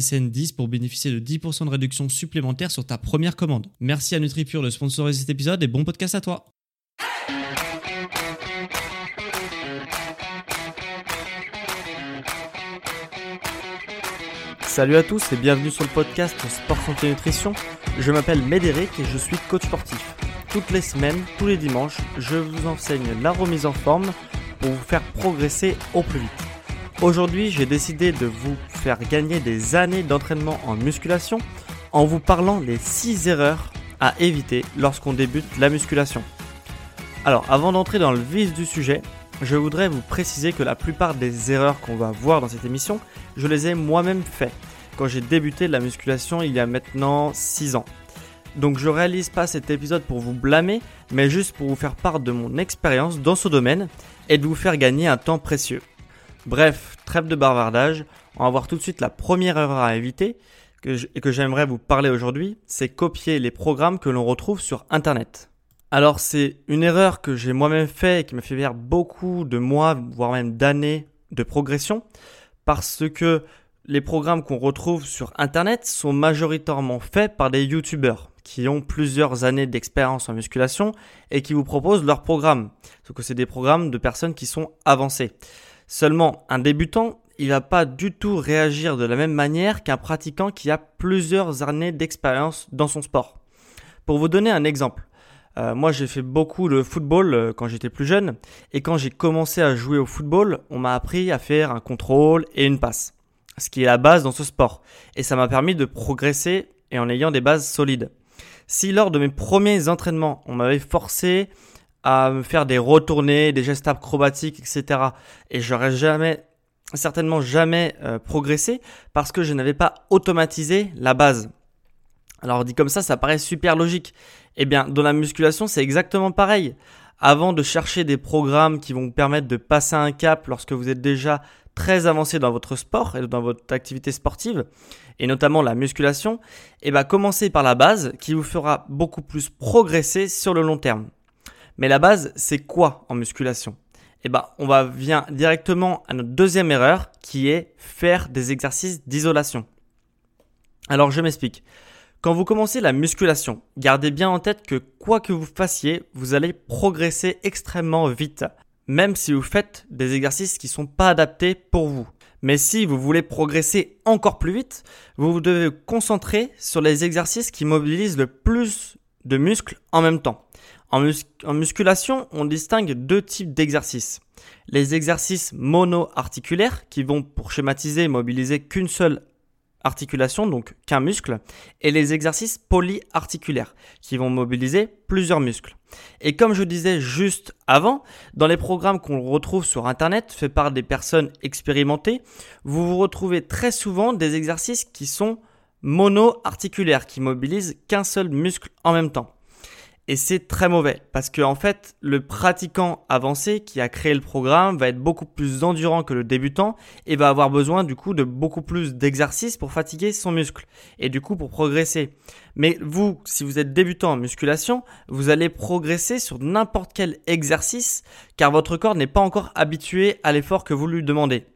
SSN 10 pour bénéficier de 10% de réduction supplémentaire sur ta première commande. Merci à NutriPure de sponsoriser cet épisode et bon podcast à toi. Salut à tous et bienvenue sur le podcast Sport Santé Nutrition. Je m'appelle Médéric et je suis coach sportif. Toutes les semaines, tous les dimanches, je vous enseigne la remise en forme pour vous faire progresser au plus vite. Aujourd'hui, j'ai décidé de vous gagner des années d'entraînement en musculation en vous parlant des 6 erreurs à éviter lorsqu'on débute la musculation. Alors, avant d'entrer dans le vif du sujet, je voudrais vous préciser que la plupart des erreurs qu'on va voir dans cette émission, je les ai moi-même fait quand j'ai débuté la musculation il y a maintenant 6 ans. Donc je réalise pas cet épisode pour vous blâmer, mais juste pour vous faire part de mon expérience dans ce domaine et de vous faire gagner un temps précieux. Bref, trêve de bavardage, on va voir tout de suite la première erreur à éviter et que j'aimerais vous parler aujourd'hui, c'est copier les programmes que l'on retrouve sur Internet. Alors c'est une erreur que j'ai moi-même fait et qui m'a fait perdre beaucoup de mois, voire même d'années de progression, parce que les programmes qu'on retrouve sur Internet sont majoritairement faits par des YouTubeurs qui ont plusieurs années d'expérience en musculation et qui vous proposent leurs programmes. Sauf que c'est des programmes de personnes qui sont avancées. Seulement, un débutant, il va pas du tout réagir de la même manière qu'un pratiquant qui a plusieurs années d'expérience dans son sport. Pour vous donner un exemple, euh, moi j'ai fait beaucoup de football euh, quand j'étais plus jeune et quand j'ai commencé à jouer au football, on m'a appris à faire un contrôle et une passe, ce qui est la base dans ce sport. Et ça m'a permis de progresser et en ayant des bases solides. Si lors de mes premiers entraînements, on m'avait forcé à me faire des retournées, des gestes acrobatiques, etc. Et j'aurais jamais, certainement jamais euh, progressé parce que je n'avais pas automatisé la base. Alors dit comme ça, ça paraît super logique. Eh bien, dans la musculation, c'est exactement pareil. Avant de chercher des programmes qui vont vous permettre de passer un cap lorsque vous êtes déjà très avancé dans votre sport et dans votre activité sportive, et notamment la musculation, eh bien, commencez par la base qui vous fera beaucoup plus progresser sur le long terme. Mais la base, c'est quoi en musculation? Eh ben, on va vient directement à notre deuxième erreur qui est faire des exercices d'isolation. Alors, je m'explique. Quand vous commencez la musculation, gardez bien en tête que quoi que vous fassiez, vous allez progresser extrêmement vite, même si vous faites des exercices qui ne sont pas adaptés pour vous. Mais si vous voulez progresser encore plus vite, vous devez vous concentrer sur les exercices qui mobilisent le plus de muscles en même temps. En, musculation, on distingue deux types d'exercices. Les exercices mono-articulaires qui vont, pour schématiser, mobiliser qu'une seule articulation, donc qu'un muscle, et les exercices polyarticulaires qui vont mobiliser plusieurs muscles. Et comme je disais juste avant, dans les programmes qu'on retrouve sur Internet, faits par des personnes expérimentées, vous vous retrouvez très souvent des exercices qui sont mono-articulaires, qui mobilisent qu'un seul muscle en même temps. Et c'est très mauvais parce que en fait, le pratiquant avancé qui a créé le programme va être beaucoup plus endurant que le débutant et va avoir besoin du coup de beaucoup plus d'exercices pour fatiguer son muscle et du coup pour progresser. Mais vous, si vous êtes débutant en musculation, vous allez progresser sur n'importe quel exercice car votre corps n'est pas encore habitué à l'effort que vous lui demandez.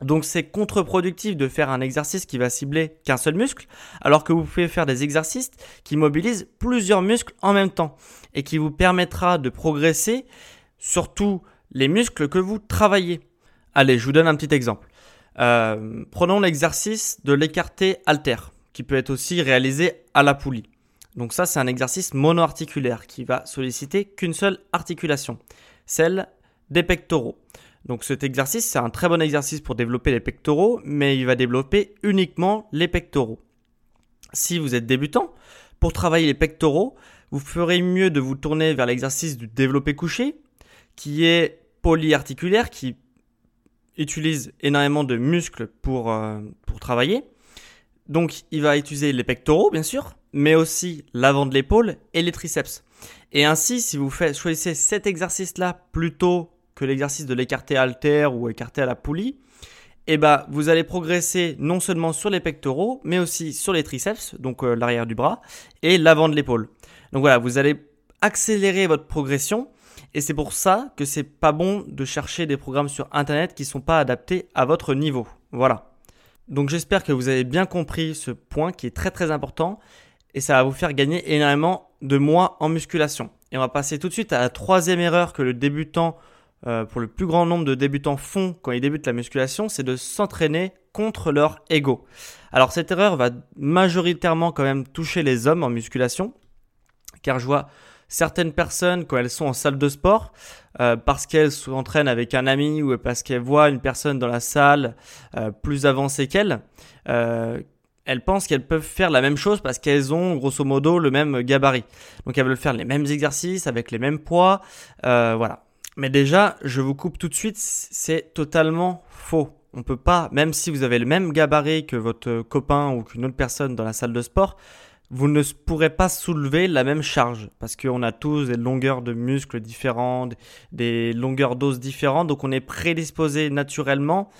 Donc c'est contre-productif de faire un exercice qui va cibler qu'un seul muscle, alors que vous pouvez faire des exercices qui mobilisent plusieurs muscles en même temps et qui vous permettra de progresser sur tous les muscles que vous travaillez. Allez, je vous donne un petit exemple. Euh, prenons l'exercice de l'écarté alter, qui peut être aussi réalisé à la poulie. Donc ça, c'est un exercice monoarticulaire qui va solliciter qu'une seule articulation, celle des pectoraux. Donc cet exercice, c'est un très bon exercice pour développer les pectoraux, mais il va développer uniquement les pectoraux. Si vous êtes débutant, pour travailler les pectoraux, vous ferez mieux de vous tourner vers l'exercice du développé couché, qui est polyarticulaire, qui utilise énormément de muscles pour, euh, pour travailler. Donc il va utiliser les pectoraux, bien sûr, mais aussi l'avant de l'épaule et les triceps. Et ainsi, si vous faites, choisissez cet exercice-là plutôt que l'exercice de l'écarté alter ou écarté à la poulie, eh ben, vous allez progresser non seulement sur les pectoraux, mais aussi sur les triceps, donc euh, l'arrière du bras, et l'avant de l'épaule. Donc voilà, vous allez accélérer votre progression, et c'est pour ça que c'est pas bon de chercher des programmes sur internet qui sont pas adaptés à votre niveau. Voilà. Donc j'espère que vous avez bien compris ce point qui est très très important et ça va vous faire gagner énormément de mois en musculation. Et on va passer tout de suite à la troisième erreur que le débutant, euh, pour le plus grand nombre de débutants font quand ils débutent la musculation, c'est de s'entraîner contre leur ego. Alors cette erreur va majoritairement quand même toucher les hommes en musculation, car je vois certaines personnes quand elles sont en salle de sport, euh, parce qu'elles s'entraînent avec un ami ou parce qu'elles voient une personne dans la salle euh, plus avancée qu'elles, elles pensent qu'elles peuvent faire la même chose parce qu'elles ont grosso modo le même gabarit. Donc elles veulent faire les mêmes exercices avec les mêmes poids, euh, voilà. Mais déjà, je vous coupe tout de suite, c'est totalement faux. On peut pas, même si vous avez le même gabarit que votre copain ou qu'une autre personne dans la salle de sport, vous ne pourrez pas soulever la même charge parce qu'on a tous des longueurs de muscles différentes, des longueurs d'os différentes, donc on est prédisposé naturellement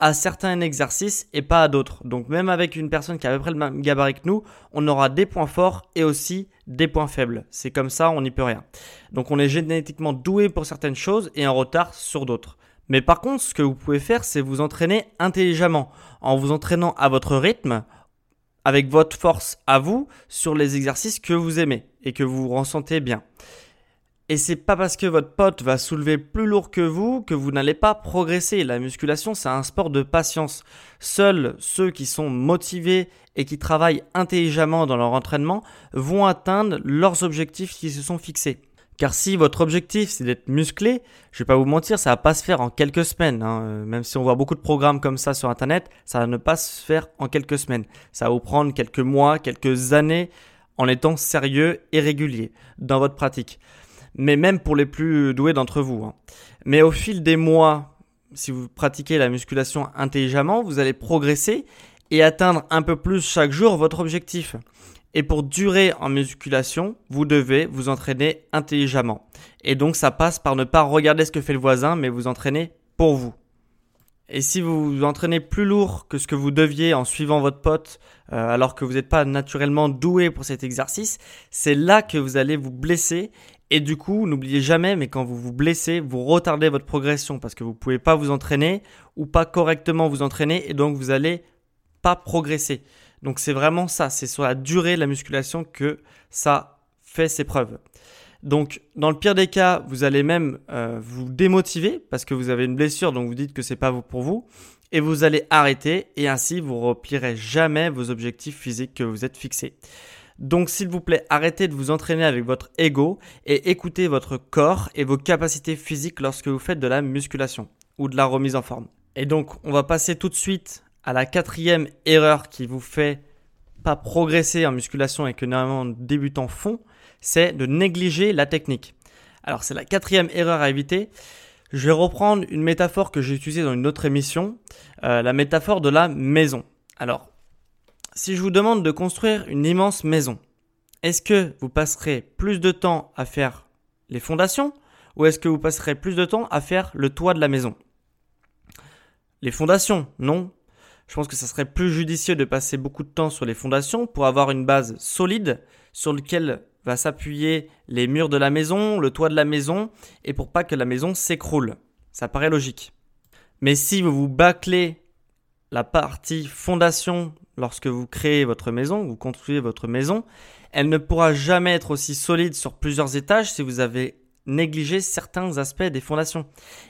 à certains exercices et pas à d'autres. Donc même avec une personne qui a à peu près le même gabarit que nous, on aura des points forts et aussi des points faibles. C'est comme ça, on n'y peut rien. Donc on est génétiquement doué pour certaines choses et en retard sur d'autres. Mais par contre, ce que vous pouvez faire, c'est vous entraîner intelligemment, en vous entraînant à votre rythme, avec votre force à vous, sur les exercices que vous aimez et que vous ressentez bien. Et c'est pas parce que votre pote va soulever plus lourd que vous que vous n'allez pas progresser. La musculation, c'est un sport de patience. Seuls ceux qui sont motivés et qui travaillent intelligemment dans leur entraînement vont atteindre leurs objectifs qui se sont fixés. Car si votre objectif c'est d'être musclé, je vais pas vous mentir, ça va pas se faire en quelques semaines. Hein. Même si on voit beaucoup de programmes comme ça sur internet, ça va ne pas se faire en quelques semaines. Ça va vous prendre quelques mois, quelques années en étant sérieux et régulier dans votre pratique mais même pour les plus doués d'entre vous. Hein. Mais au fil des mois, si vous pratiquez la musculation intelligemment, vous allez progresser et atteindre un peu plus chaque jour votre objectif. Et pour durer en musculation, vous devez vous entraîner intelligemment. Et donc ça passe par ne pas regarder ce que fait le voisin, mais vous entraîner pour vous. Et si vous vous entraînez plus lourd que ce que vous deviez en suivant votre pote, euh, alors que vous n'êtes pas naturellement doué pour cet exercice, c'est là que vous allez vous blesser et du coup, n'oubliez jamais, mais quand vous vous blessez, vous retardez votre progression parce que vous ne pouvez pas vous entraîner ou pas correctement vous entraîner et donc vous allez pas progresser. Donc c'est vraiment ça, c'est sur la durée de la musculation que ça fait ses preuves. Donc dans le pire des cas, vous allez même euh, vous démotiver parce que vous avez une blessure, donc vous dites que c'est pas pour vous, et vous allez arrêter et ainsi vous replierez jamais vos objectifs physiques que vous êtes fixés. Donc s'il vous plaît, arrêtez de vous entraîner avec votre ego et écoutez votre corps et vos capacités physiques lorsque vous faites de la musculation ou de la remise en forme. Et donc on va passer tout de suite à la quatrième erreur qui vous fait pas progresser en musculation et que normalement débutants font, c'est de négliger la technique. Alors c'est la quatrième erreur à éviter. Je vais reprendre une métaphore que j'ai utilisée dans une autre émission, euh, la métaphore de la maison. Alors si je vous demande de construire une immense maison, est-ce que vous passerez plus de temps à faire les fondations ou est-ce que vous passerez plus de temps à faire le toit de la maison? Les fondations, non. Je pense que ça serait plus judicieux de passer beaucoup de temps sur les fondations pour avoir une base solide sur laquelle va s'appuyer les murs de la maison, le toit de la maison et pour pas que la maison s'écroule. Ça paraît logique. Mais si vous vous bâclez la partie fondation lorsque vous créez votre maison, vous construisez votre maison, elle ne pourra jamais être aussi solide sur plusieurs étages si vous avez négligé certains aspects des fondations.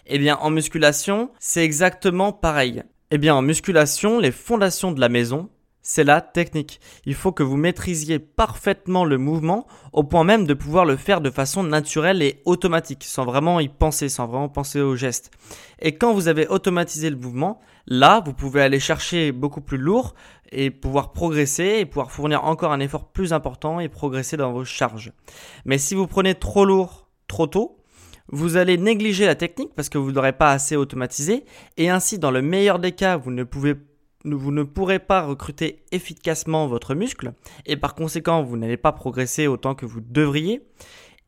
Eh bien, en musculation, c'est exactement pareil. Eh bien, en musculation, les fondations de la maison, c'est la technique. Il faut que vous maîtrisiez parfaitement le mouvement au point même de pouvoir le faire de façon naturelle et automatique, sans vraiment y penser, sans vraiment penser au geste. Et quand vous avez automatisé le mouvement, là, vous pouvez aller chercher beaucoup plus lourd et pouvoir progresser et pouvoir fournir encore un effort plus important et progresser dans vos charges. Mais si vous prenez trop lourd trop tôt, vous allez négliger la technique parce que vous n'aurez pas assez automatisé et ainsi dans le meilleur des cas vous ne pouvez vous ne pourrez pas recruter efficacement votre muscle et par conséquent vous n'allez pas progresser autant que vous devriez.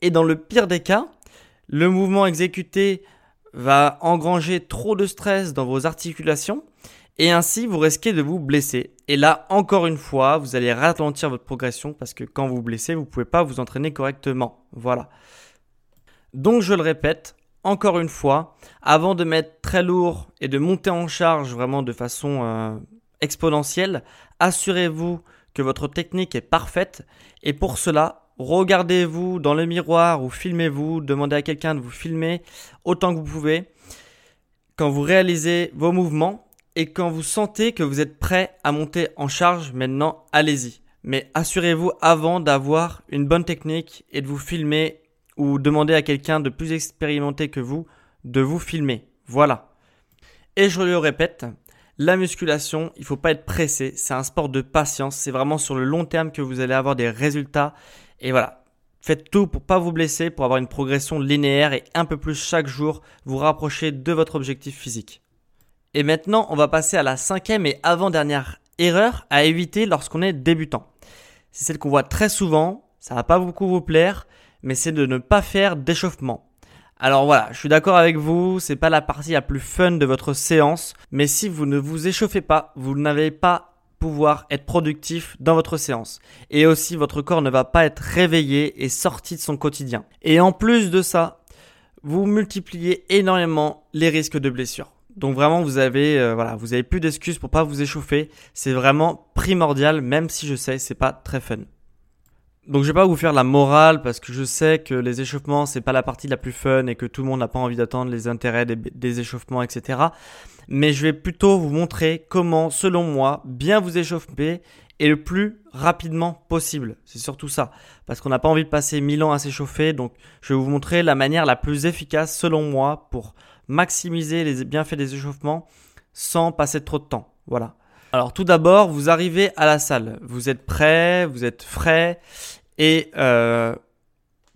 Et dans le pire des cas, le mouvement exécuté va engranger trop de stress dans vos articulations et ainsi vous risquez de vous blesser. Et là, encore une fois, vous allez ralentir votre progression parce que quand vous blessez, vous ne pouvez pas vous entraîner correctement. Voilà. Donc je le répète, encore une fois, avant de mettre très lourd et de monter en charge vraiment de façon euh, exponentielle, assurez-vous que votre technique est parfaite. Et pour cela, regardez-vous dans le miroir ou filmez-vous, demandez à quelqu'un de vous filmer autant que vous pouvez quand vous réalisez vos mouvements et quand vous sentez que vous êtes prêt à monter en charge, maintenant allez-y. Mais assurez-vous avant d'avoir une bonne technique et de vous filmer ou demandez à quelqu'un de plus expérimenté que vous de vous filmer. Voilà. Et je le répète, la musculation, il ne faut pas être pressé, c'est un sport de patience, c'est vraiment sur le long terme que vous allez avoir des résultats. Et voilà, faites tout pour pas vous blesser, pour avoir une progression linéaire et un peu plus chaque jour, vous rapprocher de votre objectif physique. Et maintenant, on va passer à la cinquième et avant-dernière erreur à éviter lorsqu'on est débutant. C'est celle qu'on voit très souvent, ça va pas beaucoup vous plaire, mais c'est de ne pas faire d'échauffement. Alors voilà, je suis d'accord avec vous, c'est pas la partie la plus fun de votre séance, mais si vous ne vous échauffez pas, vous n'avez pas pouvoir être productif dans votre séance. Et aussi, votre corps ne va pas être réveillé et sorti de son quotidien. Et en plus de ça, vous multipliez énormément les risques de blessure. Donc vraiment, vous avez, euh, voilà, vous avez plus d'excuses pour pas vous échauffer. C'est vraiment primordial, même si je sais, c'est pas très fun. Donc je vais pas vous faire la morale parce que je sais que les échauffements c'est pas la partie la plus fun et que tout le monde n'a pas envie d'attendre les intérêts des, des, échauffements etc. Mais je vais plutôt vous montrer comment selon moi bien vous échauffer et le plus rapidement possible. C'est surtout ça parce qu'on n'a pas envie de passer mille ans à s'échauffer donc je vais vous montrer la manière la plus efficace selon moi pour maximiser les bienfaits des échauffements sans passer trop de temps. Voilà. Alors tout d'abord, vous arrivez à la salle, vous êtes prêt, vous êtes frais et euh,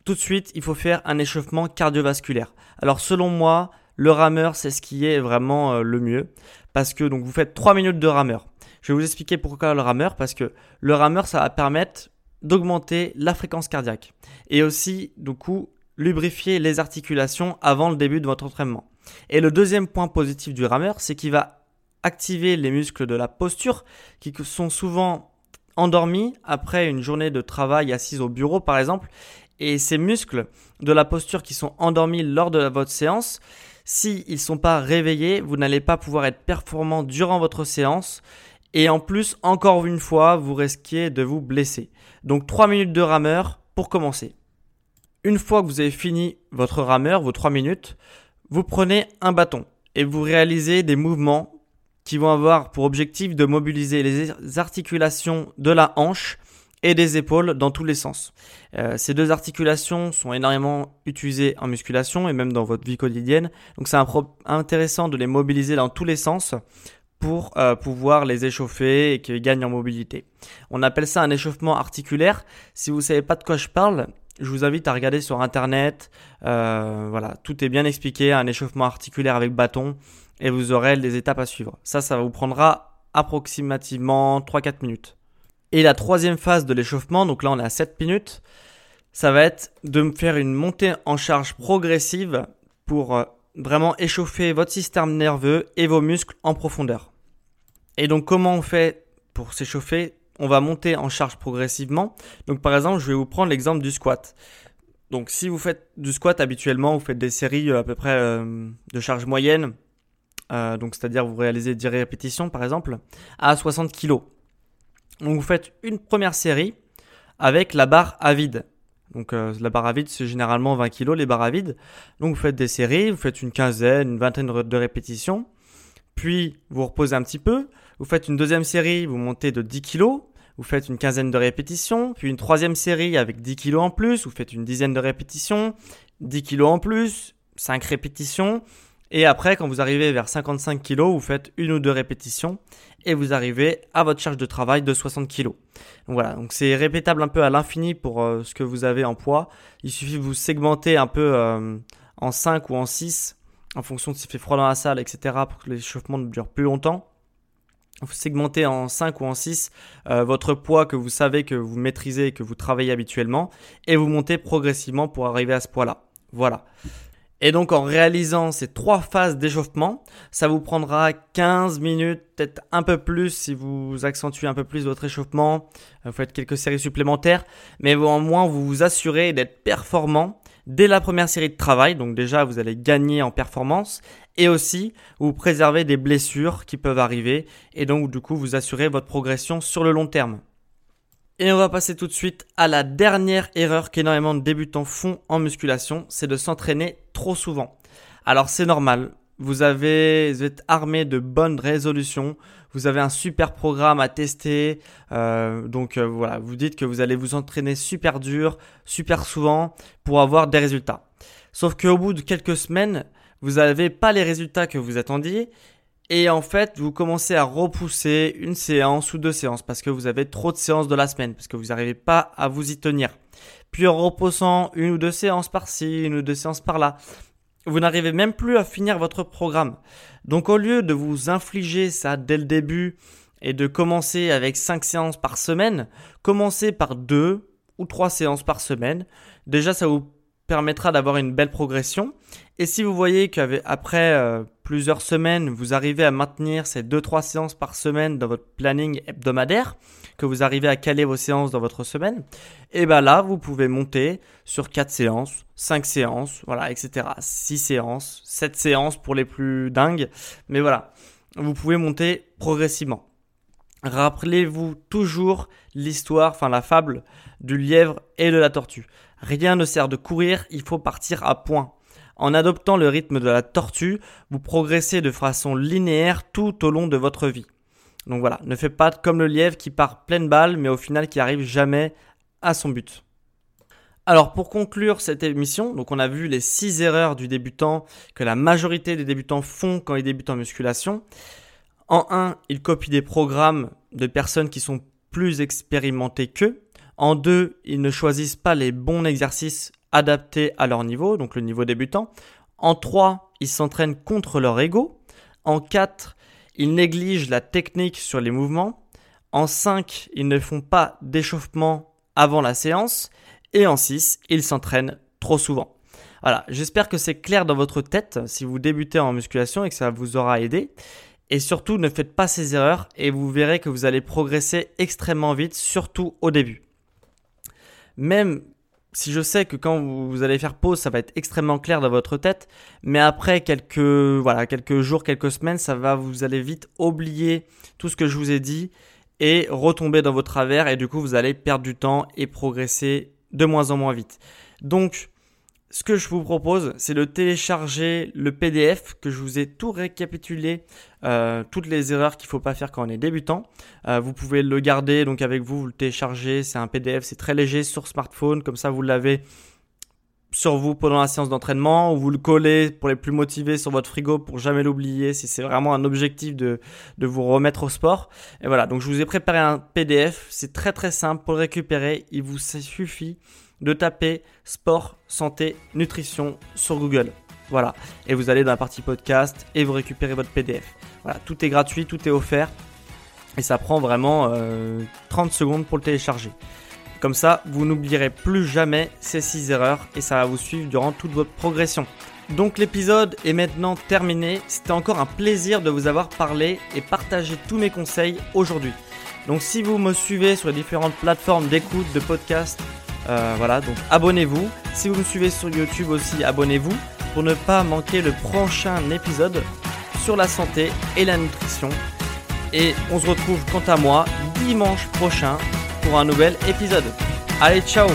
tout de suite, il faut faire un échauffement cardiovasculaire. Alors selon moi, le rameur, c'est ce qui est vraiment euh, le mieux parce que donc vous faites 3 minutes de rameur. Je vais vous expliquer pourquoi le rameur parce que le rameur ça va permettre d'augmenter la fréquence cardiaque et aussi du coup lubrifier les articulations avant le début de votre entraînement. Et le deuxième point positif du rameur, c'est qu'il va activer les muscles de la posture qui sont souvent endormis après une journée de travail assise au bureau par exemple. Et ces muscles de la posture qui sont endormis lors de votre séance, s'ils ne sont pas réveillés, vous n'allez pas pouvoir être performant durant votre séance. Et en plus, encore une fois, vous risquez de vous blesser. Donc 3 minutes de rameur pour commencer. Une fois que vous avez fini votre rameur, vos 3 minutes, vous prenez un bâton et vous réalisez des mouvements qui vont avoir pour objectif de mobiliser les articulations de la hanche et des épaules dans tous les sens. Euh, ces deux articulations sont énormément utilisées en musculation et même dans votre vie quotidienne. Donc c'est intéressant de les mobiliser dans tous les sens pour euh, pouvoir les échauffer et qu'ils gagnent en mobilité. On appelle ça un échauffement articulaire. Si vous ne savez pas de quoi je parle, je vous invite à regarder sur internet. Euh, voilà, tout est bien expliqué. Un échauffement articulaire avec bâton et vous aurez les étapes à suivre. Ça, ça vous prendra approximativement 3-4 minutes. Et la troisième phase de l'échauffement, donc là on est à 7 minutes, ça va être de faire une montée en charge progressive pour euh, vraiment échauffer votre système nerveux et vos muscles en profondeur. Et donc comment on fait pour s'échauffer? On va monter en charge progressivement. Donc par exemple, je vais vous prendre l'exemple du squat. Donc si vous faites du squat habituellement, vous faites des séries euh, à peu près euh, de charge moyenne, euh, donc c'est-à-dire vous réalisez 10 répétitions par exemple, à 60 kg. Donc vous faites une première série avec la barre à vide. Donc euh, la barre à vide c'est généralement 20 kg les barres à vide. Donc vous faites des séries, vous faites une quinzaine, une vingtaine de répétitions. puis vous reposez un petit peu, vous faites une deuxième série, vous montez de 10 kg, vous faites une quinzaine de répétitions, puis une troisième série avec 10 kg en plus, vous faites une dizaine de répétitions, 10 kg en plus, 5 répétitions, et après, quand vous arrivez vers 55 kg, vous faites une ou deux répétitions et vous arrivez à votre charge de travail de 60 kg. Voilà, donc c'est répétable un peu à l'infini pour euh, ce que vous avez en poids. Il suffit de vous segmenter un peu euh, en 5 ou en 6 en fonction de s'il fait froid dans la salle, etc. pour que l'échauffement ne dure plus longtemps. Vous segmentez en 5 ou en 6 euh, votre poids que vous savez que vous maîtrisez et que vous travaillez habituellement et vous montez progressivement pour arriver à ce poids-là. Voilà. Et donc en réalisant ces trois phases d'échauffement, ça vous prendra 15 minutes, peut-être un peu plus si vous accentuez un peu plus votre échauffement, vous faites quelques séries supplémentaires, mais au moins vous vous assurez d'être performant dès la première série de travail, donc déjà vous allez gagner en performance, et aussi vous préservez des blessures qui peuvent arriver, et donc du coup vous assurez votre progression sur le long terme. Et on va passer tout de suite à la dernière erreur qu'énormément de débutants font en musculation, c'est de s'entraîner trop souvent. Alors c'est normal, vous, avez, vous êtes armé de bonnes résolutions, vous avez un super programme à tester, euh, donc euh, voilà, vous dites que vous allez vous entraîner super dur, super souvent pour avoir des résultats. Sauf qu'au bout de quelques semaines, vous n'avez pas les résultats que vous attendiez et en fait, vous commencez à repousser une séance ou deux séances parce que vous avez trop de séances de la semaine, parce que vous n'arrivez pas à vous y tenir. Puis en repoussant une ou deux séances par-ci, une ou deux séances par-là, vous n'arrivez même plus à finir votre programme. Donc au lieu de vous infliger ça dès le début et de commencer avec cinq séances par semaine, commencez par deux ou trois séances par semaine. Déjà, ça vous permettra d'avoir une belle progression. Et si vous voyez qu'après euh, plusieurs semaines, vous arrivez à maintenir ces 2-3 séances par semaine dans votre planning hebdomadaire, que vous arrivez à caler vos séances dans votre semaine, et eh bien là, vous pouvez monter sur 4 séances, 5 séances, voilà, etc. 6 séances, 7 séances pour les plus dingues. Mais voilà, vous pouvez monter progressivement. Rappelez-vous toujours l'histoire, enfin la fable du lièvre et de la tortue. Rien ne sert de courir, il faut partir à point. En adoptant le rythme de la tortue, vous progressez de façon linéaire tout au long de votre vie. Donc voilà, ne faites pas comme le lièvre qui part pleine balle mais au final qui arrive jamais à son but. Alors pour conclure cette émission, donc on a vu les 6 erreurs du débutant que la majorité des débutants font quand ils débutent en musculation. En 1, ils copient des programmes de personnes qui sont plus expérimentées qu'eux. En deux, ils ne choisissent pas les bons exercices adaptés à leur niveau, donc le niveau débutant. En trois, ils s'entraînent contre leur ego. En quatre, ils négligent la technique sur les mouvements. En cinq, ils ne font pas d'échauffement avant la séance. Et en six, ils s'entraînent trop souvent. Voilà, j'espère que c'est clair dans votre tête si vous débutez en musculation et que ça vous aura aidé. Et surtout, ne faites pas ces erreurs et vous verrez que vous allez progresser extrêmement vite, surtout au début même si je sais que quand vous allez faire pause, ça va être extrêmement clair dans votre tête, mais après quelques, voilà, quelques jours, quelques semaines, ça va, vous allez vite oublier tout ce que je vous ai dit et retomber dans vos travers et du coup vous allez perdre du temps et progresser de moins en moins vite. Donc, ce que je vous propose, c'est de télécharger le PDF que je vous ai tout récapitulé, euh, toutes les erreurs qu'il ne faut pas faire quand on est débutant. Euh, vous pouvez le garder donc avec vous, vous le téléchargez, c'est un PDF, c'est très léger sur smartphone, comme ça vous l'avez sur vous pendant la séance d'entraînement, ou vous le collez pour les plus motivés sur votre frigo pour jamais l'oublier si c'est vraiment un objectif de, de vous remettre au sport. Et voilà, donc je vous ai préparé un PDF, c'est très très simple pour le récupérer, il vous suffit de taper sport, santé, nutrition sur Google. Voilà. Et vous allez dans la partie podcast et vous récupérez votre PDF. Voilà, tout est gratuit, tout est offert. Et ça prend vraiment 30 euh, secondes pour le télécharger. Comme ça, vous n'oublierez plus jamais ces 6 erreurs et ça va vous suivre durant toute votre progression. Donc l'épisode est maintenant terminé. C'était encore un plaisir de vous avoir parlé et partagé tous mes conseils aujourd'hui. Donc si vous me suivez sur les différentes plateformes d'écoute de podcast, euh, voilà, donc abonnez-vous. Si vous me suivez sur YouTube aussi, abonnez-vous pour ne pas manquer le prochain épisode sur la santé et la nutrition. Et on se retrouve quant à moi dimanche prochain pour un nouvel épisode. Allez, ciao